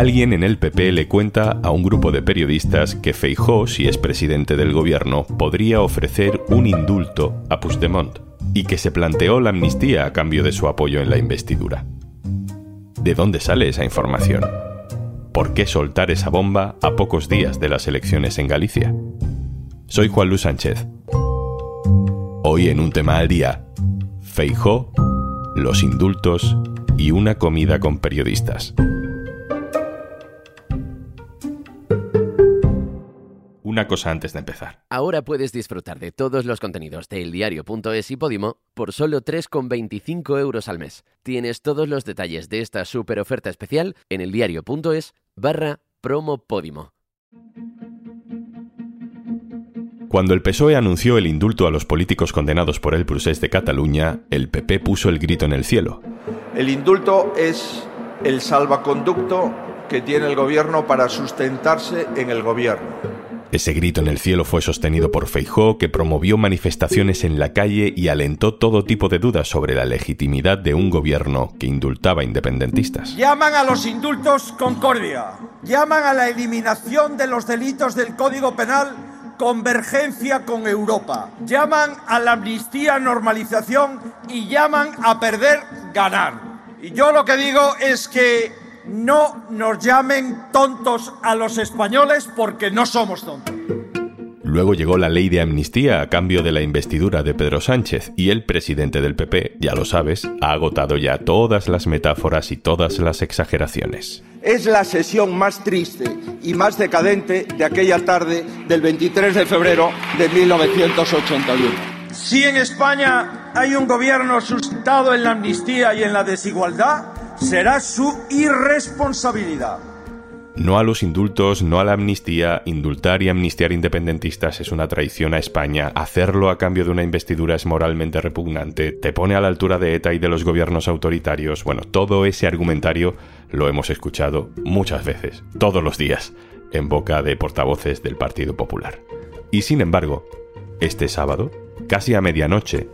alguien en el PP le cuenta a un grupo de periodistas que Feijó, si es presidente del gobierno, podría ofrecer un indulto a Puigdemont y que se planteó la amnistía a cambio de su apoyo en la investidura. ¿De dónde sale esa información? ¿Por qué soltar esa bomba a pocos días de las elecciones en Galicia? Soy Juan Luis Sánchez. Hoy en un tema al día, Feijó, los indultos y una comida con periodistas. Una cosa antes de empezar. Ahora puedes disfrutar de todos los contenidos de eldiario.es y Podimo por solo 3,25 euros al mes. Tienes todos los detalles de esta super oferta especial en eldiario.es barra promo Podimo. Cuando el PSOE anunció el indulto a los políticos condenados por el procés de Cataluña, el PP puso el grito en el cielo. El indulto es el salvaconducto que tiene el gobierno para sustentarse en el gobierno. Ese grito en el cielo fue sostenido por Feijó, que promovió manifestaciones en la calle y alentó todo tipo de dudas sobre la legitimidad de un gobierno que indultaba independentistas. Llaman a los indultos concordia, llaman a la eliminación de los delitos del Código Penal convergencia con Europa, llaman a la amnistía normalización y llaman a perder ganar. Y yo lo que digo es que no nos llamen tontos a los españoles porque no somos tontos. Luego llegó la ley de amnistía a cambio de la investidura de Pedro Sánchez y el presidente del PP, ya lo sabes, ha agotado ya todas las metáforas y todas las exageraciones. Es la sesión más triste y más decadente de aquella tarde del 23 de febrero de 1981. Si en España hay un gobierno sustentado en la amnistía y en la desigualdad, será su irresponsabilidad. No a los indultos, no a la amnistía. Indultar y amnistiar independentistas es una traición a España. Hacerlo a cambio de una investidura es moralmente repugnante. Te pone a la altura de ETA y de los gobiernos autoritarios. Bueno, todo ese argumentario lo hemos escuchado muchas veces, todos los días, en boca de portavoces del Partido Popular. Y sin embargo, este sábado, casi a medianoche,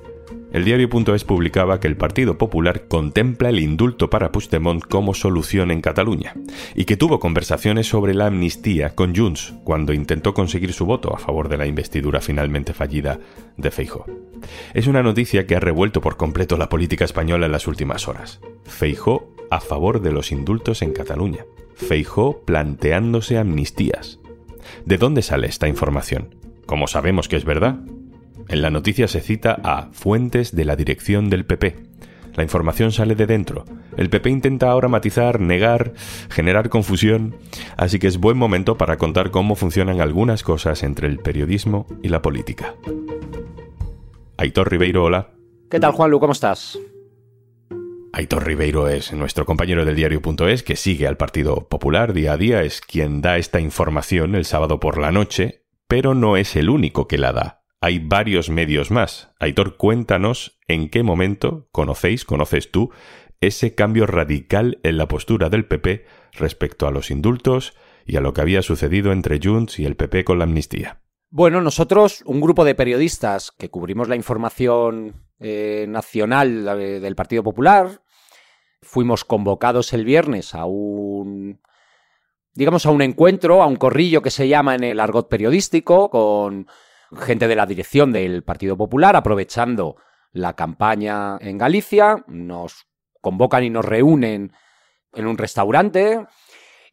el diario.es publicaba que el Partido Popular contempla el indulto para Puigdemont como solución en Cataluña y que tuvo conversaciones sobre la amnistía con Junts cuando intentó conseguir su voto a favor de la investidura finalmente fallida de Feijo. Es una noticia que ha revuelto por completo la política española en las últimas horas. Feijó a favor de los indultos en Cataluña. Feijó planteándose amnistías. ¿De dónde sale esta información? ¿Cómo sabemos que es verdad? En la noticia se cita a fuentes de la dirección del PP. La información sale de dentro. El PP intenta ahora matizar, negar, generar confusión, así que es buen momento para contar cómo funcionan algunas cosas entre el periodismo y la política. Aitor Ribeiro, hola. ¿Qué tal, Juanlu? ¿Cómo estás? Aitor Ribeiro es nuestro compañero del diario.es que sigue al Partido Popular día a día, es quien da esta información el sábado por la noche, pero no es el único que la da hay varios medios más. Aitor, cuéntanos en qué momento conocéis, conoces tú, ese cambio radical en la postura del PP respecto a los indultos y a lo que había sucedido entre Junts y el PP con la amnistía. Bueno, nosotros, un grupo de periodistas que cubrimos la información eh, nacional del Partido Popular, fuimos convocados el viernes a un digamos a un encuentro, a un corrillo que se llama en el argot periodístico con gente de la dirección del Partido Popular, aprovechando la campaña en Galicia, nos convocan y nos reúnen en un restaurante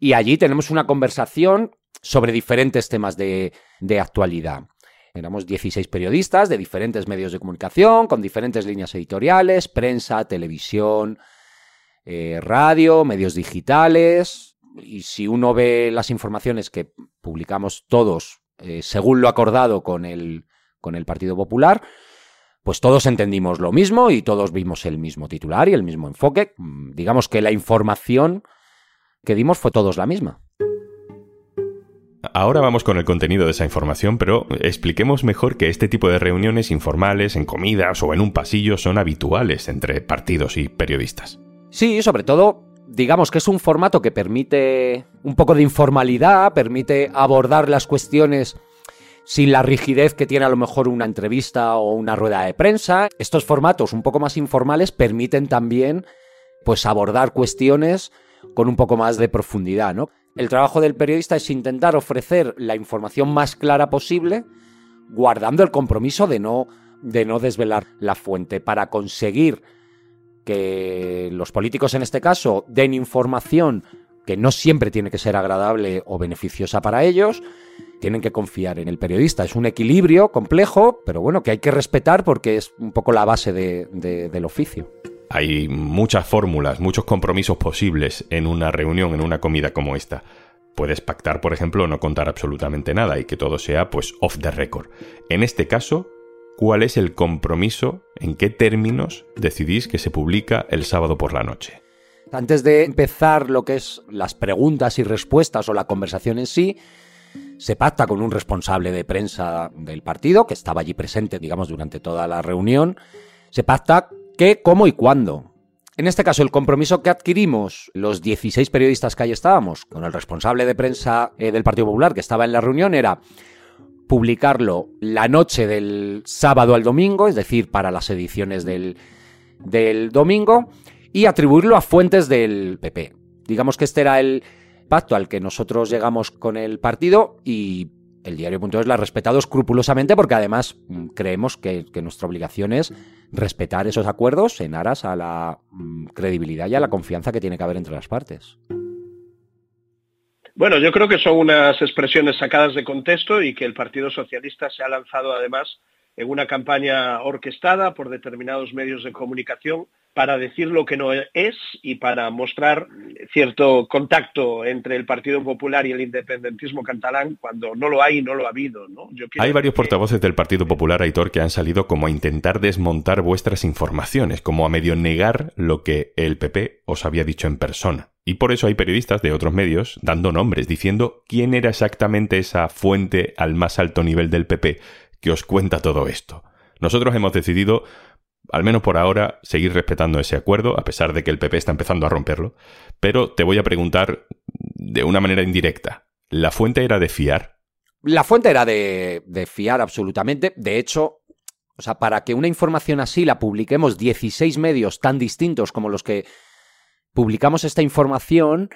y allí tenemos una conversación sobre diferentes temas de, actualidad. Éramos 16 periodistas de diferentes medios de comunicación, con diferentes líneas editoriales, prensa, televisión, eh, radio, medios digitales. Y si uno ve las informaciones que publicamos todos eh, según lo acordado con el, con el Partido Popular, pues todos entendimos lo mismo y todos vimos el mismo titular y el mismo enfoque. Mm, digamos que la información que dimos fue todos la misma. Ahora vamos con el contenido de esa información, pero expliquemos mejor que este tipo de reuniones informales, en comidas o en un pasillo, son habituales entre partidos y periodistas. Sí, sobre todo digamos que es un formato que permite un poco de informalidad, permite abordar las cuestiones sin la rigidez que tiene a lo mejor una entrevista o una rueda de prensa. Estos formatos un poco más informales permiten también pues abordar cuestiones con un poco más de profundidad, ¿no? El trabajo del periodista es intentar ofrecer la información más clara posible, guardando el compromiso de no, de no desvelar la fuente, para conseguir que los políticos en este caso den información que no siempre tiene que ser agradable o beneficiosa para ellos, tienen que confiar en el periodista. Es un equilibrio complejo, pero bueno, que hay que respetar porque es un poco la base del oficio. Hay muchas fórmulas, muchos compromisos posibles en una reunión, en una comida como esta. Puedes pactar, por ejemplo, no contar absolutamente nada y que todo sea, pues, off the record. En este caso, ¿cuál es el compromiso? ¿En qué términos decidís que se publica el sábado por la noche? Antes de empezar lo que es las preguntas y respuestas o la conversación en sí, se pacta con un responsable de prensa del partido, que estaba allí presente, digamos, durante toda la reunión. Se pacta qué, cómo y cuándo. En este caso, el compromiso que adquirimos los 16 periodistas que ahí estábamos, con el responsable de prensa eh, del Partido Popular que estaba en la reunión, era publicarlo la noche del sábado al domingo, es decir, para las ediciones del, del domingo, y atribuirlo a fuentes del PP. Digamos que este era el pacto al que nosotros llegamos con el partido y el diario.es la ha respetado escrupulosamente porque además mm, creemos que, nuestra obligación es respetar esos acuerdos en aras a la mm, credibilidad y a la confianza que tiene que haber entre las partes. Bueno, yo creo que son unas expresiones sacadas de contexto y que el Partido Socialista se ha lanzado además en una campaña orquestada por determinados medios de comunicación para decir lo que no es y para mostrar cierto contacto entre el Partido Popular y el independentismo catalán cuando no lo hay y no lo ha habido. hay varios portavoces del Partido Popular, Aitor, que han salido como a intentar desmontar vuestras informaciones, como a medio negar lo que el PP os había dicho en persona. Y por eso hay periodistas de otros medios dando nombres, diciendo quién era exactamente esa fuente al más alto nivel del PP que os cuenta todo esto. Nosotros hemos decidido al menos por ahora, seguir respetando ese acuerdo, a pesar de que el PP está empezando a romperlo. Pero te voy a preguntar de una manera indirecta. ¿La fuente era de fiar? La fuente era de, fiar absolutamente. De hecho, o sea, para que una información así la publiquemos 16 medios tan distintos como los que publicamos esta información,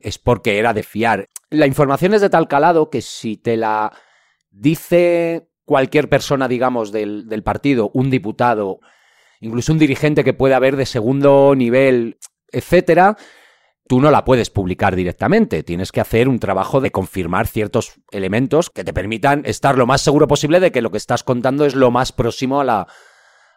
es porque era de fiar. La información es de tal calado que si te la dice cualquier persona, digamos, del, del partido, un diputado, incluso un dirigente que puede haber de segundo nivel, etcétera, tú no la puedes publicar directamente. Tienes que hacer un trabajo de confirmar ciertos elementos que te permitan estar lo más seguro posible de que lo que estás contando es lo más próximo a la,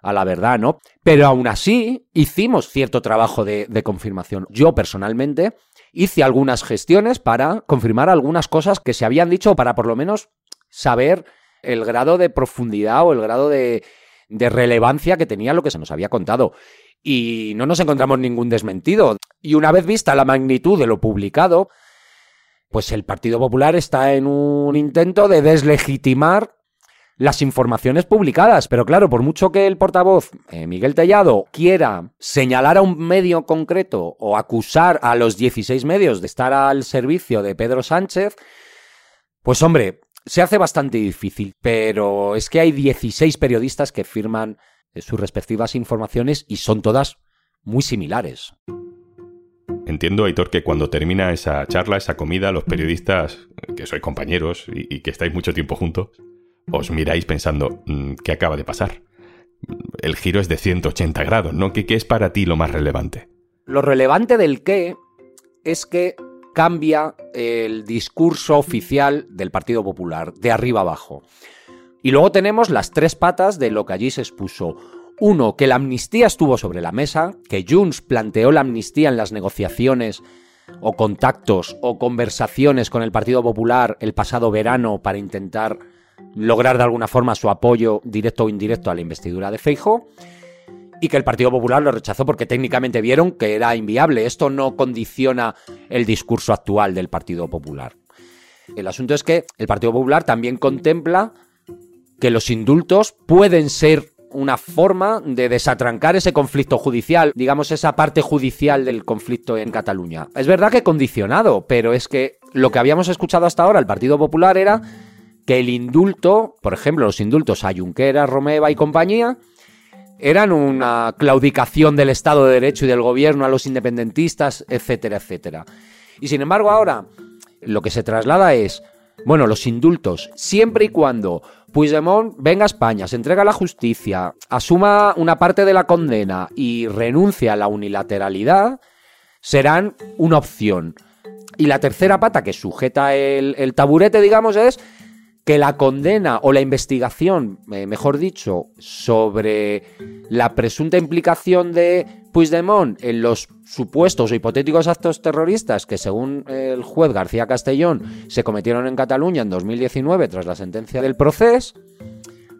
a la verdad, ¿no? Pero aún así, hicimos cierto trabajo de, de confirmación. Yo personalmente hice algunas gestiones para confirmar algunas cosas que se habían dicho para por lo menos saber el grado de profundidad o el grado de de relevancia que tenía lo que se nos había contado. Y no nos encontramos ningún desmentido. Y una vez vista la magnitud de lo publicado, pues el Partido Popular está en un intento de deslegitimar las informaciones publicadas. Pero claro, por mucho que el portavoz eh, Miguel Tellado quiera señalar a un medio concreto o acusar a los 16 medios de estar al servicio de Pedro Sánchez, pues hombre, se hace bastante difícil, pero es que hay 16 periodistas que firman eh, sus respectivas informaciones y son todas muy similares. Entiendo, Aitor, que cuando termina esa charla, esa comida, los periodistas, que sois compañeros y, que estáis mucho tiempo juntos, os miráis pensando, mm, ¿qué acaba de pasar? El giro es de 180 grados, ¿no? ¿Qué, qué es para ti lo más relevante? Lo relevante del qué es que cambia el discurso oficial del Partido Popular, de arriba abajo. Y luego tenemos las tres patas de lo que allí se expuso. Uno, que la amnistía estuvo sobre la mesa, que Junts planteó la amnistía en las negociaciones o contactos o conversaciones con el Partido Popular el pasado verano para intentar lograr de alguna forma su apoyo directo o indirecto a la investidura de Feijo y que el Partido Popular lo rechazó porque técnicamente vieron que era inviable. Esto no condiciona el discurso actual del Partido Popular. El asunto es que el Partido Popular también contempla que los indultos pueden ser una forma de desatrancar ese conflicto judicial, digamos esa parte judicial del conflicto en Cataluña. Es verdad que condicionado, pero es que lo que habíamos escuchado hasta ahora el Partido Popular era que el indulto, por ejemplo, los indultos a Junqueras, Romeva y compañía, eran una claudicación del Estado de Derecho y del gobierno a los independentistas, etcétera, etcétera. Y sin embargo ahora lo que se traslada es, bueno, los indultos, siempre y cuando Puigdemont venga a España, se entrega a la justicia, asuma una parte de la condena y renuncia a la unilateralidad, serán una opción. Y la tercera pata que sujeta el, el taburete, digamos, es que la condena o la investigación, eh, mejor dicho, sobre la presunta implicación de Puigdemont en los supuestos o hipotéticos actos terroristas que según el juez García Castellón se cometieron en Cataluña en 2019 tras la sentencia del proceso,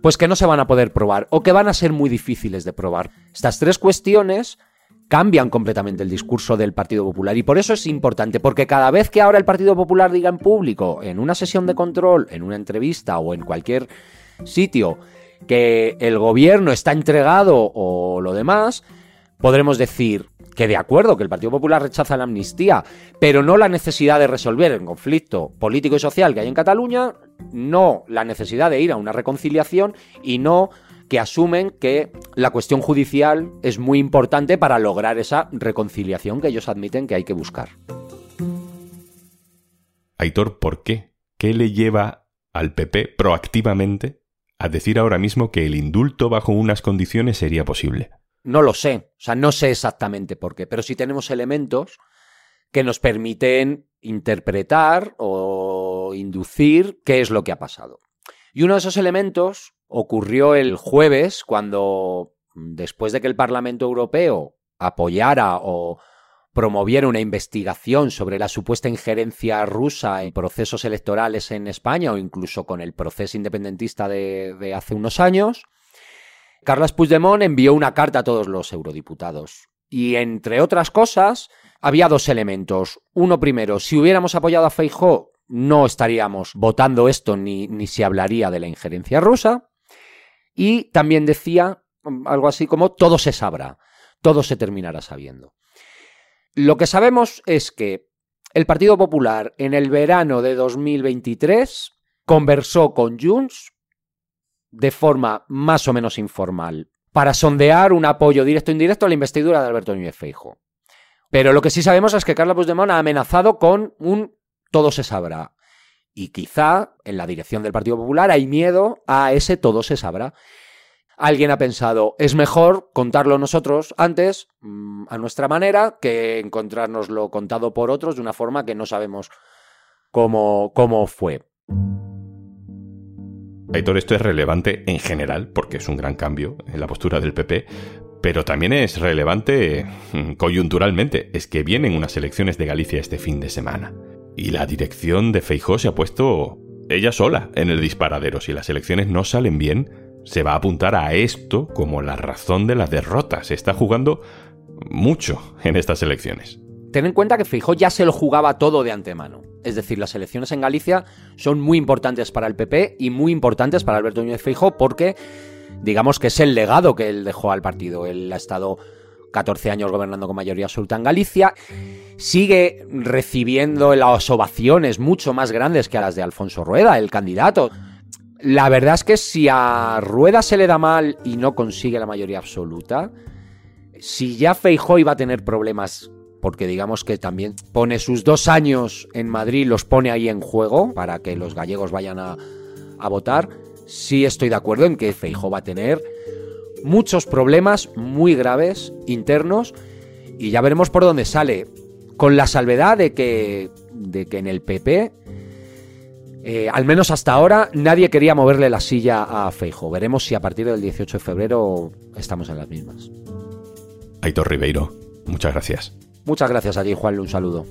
pues que no se van a poder probar o que van a ser muy difíciles de probar. Estas tres cuestiones cambian completamente el discurso del Partido Popular. Y por eso es importante, porque cada vez que ahora el Partido Popular diga en público, en una sesión de control, en una entrevista o en cualquier sitio, que el gobierno está entregado o lo demás, podremos decir que de acuerdo, que el Partido Popular rechaza la amnistía, pero no la necesidad de resolver el conflicto político y social que hay en Cataluña, no la necesidad de ir a una reconciliación y no que asumen que la cuestión judicial es muy importante para lograr esa reconciliación que ellos admiten que hay que buscar. Aitor, ¿por qué? ¿Qué le lleva al PP proactivamente a decir ahora mismo que el indulto bajo unas condiciones sería posible? No lo sé, o sea, no sé exactamente por qué, pero sí tenemos elementos que nos permiten interpretar o inducir qué es lo que ha pasado. Y uno de esos elementos ocurrió el jueves cuando, después de que el Parlamento Europeo apoyara o promoviera una investigación sobre la supuesta injerencia rusa en procesos electorales en España o incluso con el proceso independentista de, hace unos años, Carles Puigdemont envió una carta a todos los eurodiputados. Y entre otras cosas, había dos elementos. Uno primero, si hubiéramos apoyado a Feijóo, no estaríamos votando esto ni, ni se hablaría de la injerencia rusa. Y también decía mm, algo así como todo se sabrá, todo se terminará sabiendo. Lo que sabemos es que el Partido Popular en el verano de 2023 conversó con Junts de forma más o menos informal para sondear un apoyo directo o indirecto a la investidura de Alberto Núñez Feijo. Pero lo que sí sabemos es que Carla Puigdemont ha amenazado con un todo se sabrá. Y quizá en la dirección del Partido Popular hay miedo a ese todo se sabrá. Alguien ha pensado, es mejor contarlo nosotros antes, mm, a nuestra manera, que encontrárnoslo contado por otros de una forma que no sabemos cómo, cómo fue. Aitor, esto es relevante en general, porque es un gran cambio en la postura del PP, pero también es relevante mm, coyunturalmente. Es que vienen unas elecciones de Galicia este fin de semana. Y la dirección de Feijó se ha puesto ella sola en el disparadero. Si las elecciones no salen bien, se va a apuntar a esto como la razón de la derrota. Se está jugando mucho en estas elecciones. Ten en cuenta que Feijó ya se lo jugaba todo de antemano. Es decir, las elecciones en Galicia son muy importantes para el PP y muy importantes para Alberto Núñez Feijó porque digamos que es el legado que él dejó al partido. Él ha estado 14 años gobernando con mayoría absoluta en Galicia, sigue recibiendo las ovaciones mucho más grandes que a las de Alfonso Rueda, el candidato. La verdad es que si a Rueda se le da mal y no consigue la mayoría absoluta, si ya Feijóo iba a tener problemas, porque digamos que también pone sus dos años en Madrid, los pone ahí en juego para que los gallegos vayan a, a votar, sí estoy de acuerdo en que Feijóo va a tener muchos problemas muy graves internos y ya veremos por dónde sale. Con la salvedad de que, de que en el PP, eh, al menos hasta ahora, nadie quería moverle la silla a Feijo. Veremos si a partir del 18 de febrero estamos en las mismas. Aitor Ribeiro, muchas gracias. Muchas gracias a ti, Juan. Un saludo.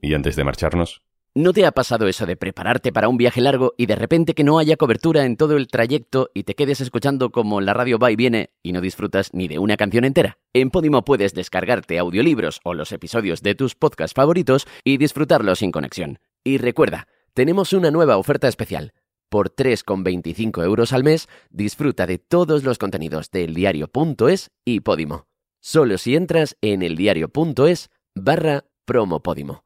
Y antes de marcharnos, ¿No te ha pasado eso de prepararte para un viaje largo y de repente que no haya cobertura en todo el trayecto y te quedes escuchando como la radio va y viene y no disfrutas ni de una canción entera? En Podimo puedes descargarte audiolibros o los episodios de tus podcasts favoritos y disfrutarlos sin conexión. Y recuerda, tenemos una nueva oferta especial. Por 3,25 euros al mes, disfruta de todos los contenidos de eldiario.es y Podimo. Solo si entras en eldiario.es barra promopodimo.